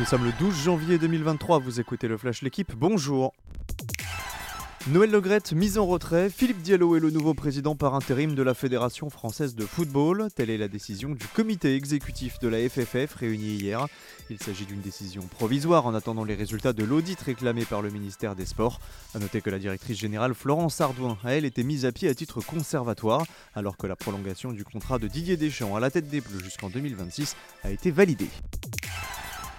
Nous sommes le 12 janvier 2023, vous écoutez le Flash L'équipe, bonjour Noël Legrette, mise en retrait, Philippe Diallo est le nouveau président par intérim de la Fédération française de football. Telle est la décision du comité exécutif de la FFF réuni hier. Il s'agit d'une décision provisoire en attendant les résultats de l'audit réclamé par le ministère des Sports. A noter que la directrice générale Florence Ardouin a elle été mise à pied à titre conservatoire, alors que la prolongation du contrat de Didier Deschamps à la tête des Bleus jusqu'en 2026 a été validée.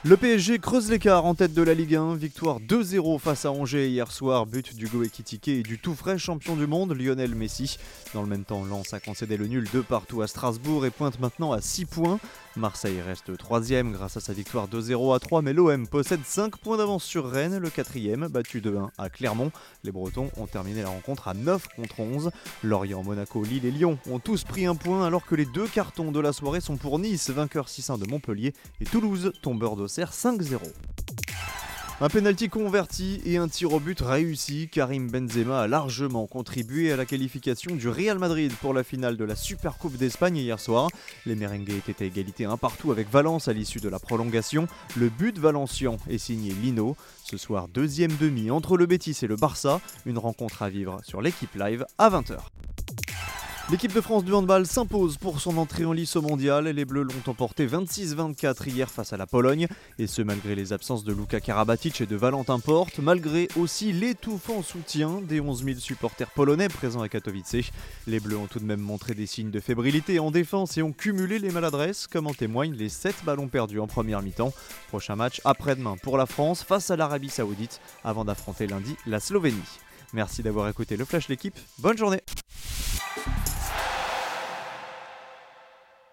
Le PSG creuse l'écart en tête de la Ligue 1. Victoire 2-0 face à Angers hier soir. But du Ekitike et du tout frais champion du monde, Lionel Messi. Dans le même temps, Lens a concédé le nul de partout à Strasbourg et pointe maintenant à 6 points. Marseille reste 3 grâce à sa victoire 2-0 à 3, mais l'OM possède 5 points d'avance sur Rennes, le 4 battu 2-1 à Clermont. Les Bretons ont terminé la rencontre à 9 contre 11. Lorient, Monaco, Lille et Lyon ont tous pris un point alors que les deux cartons de la soirée sont pour Nice, vainqueur 6-1 de Montpellier, et Toulouse, tombeur d'Auxerre 5-0. Un penalty converti et un tir au but réussi, Karim Benzema a largement contribué à la qualification du Real Madrid pour la finale de la Super Coupe d'Espagne hier soir. Les merengues étaient à égalité un partout avec Valence à l'issue de la prolongation. Le but valencien est signé Lino. Ce soir, deuxième demi entre le Betis et le Barça, une rencontre à vivre sur l'équipe live à 20h. L'équipe de France du handball s'impose pour son entrée en lice au mondial. Les Bleus l'ont emporté 26-24 hier face à la Pologne. Et ce malgré les absences de Luka Karabatic et de Valentin Porte, malgré aussi l'étouffant soutien des 11 000 supporters polonais présents à Katowice. Les Bleus ont tout de même montré des signes de fébrilité en défense et ont cumulé les maladresses, comme en témoignent les 7 ballons perdus en première mi-temps. Prochain match après-demain pour la France face à l'Arabie Saoudite avant d'affronter lundi la Slovénie. Merci d'avoir écouté le Flash l'équipe. Bonne journée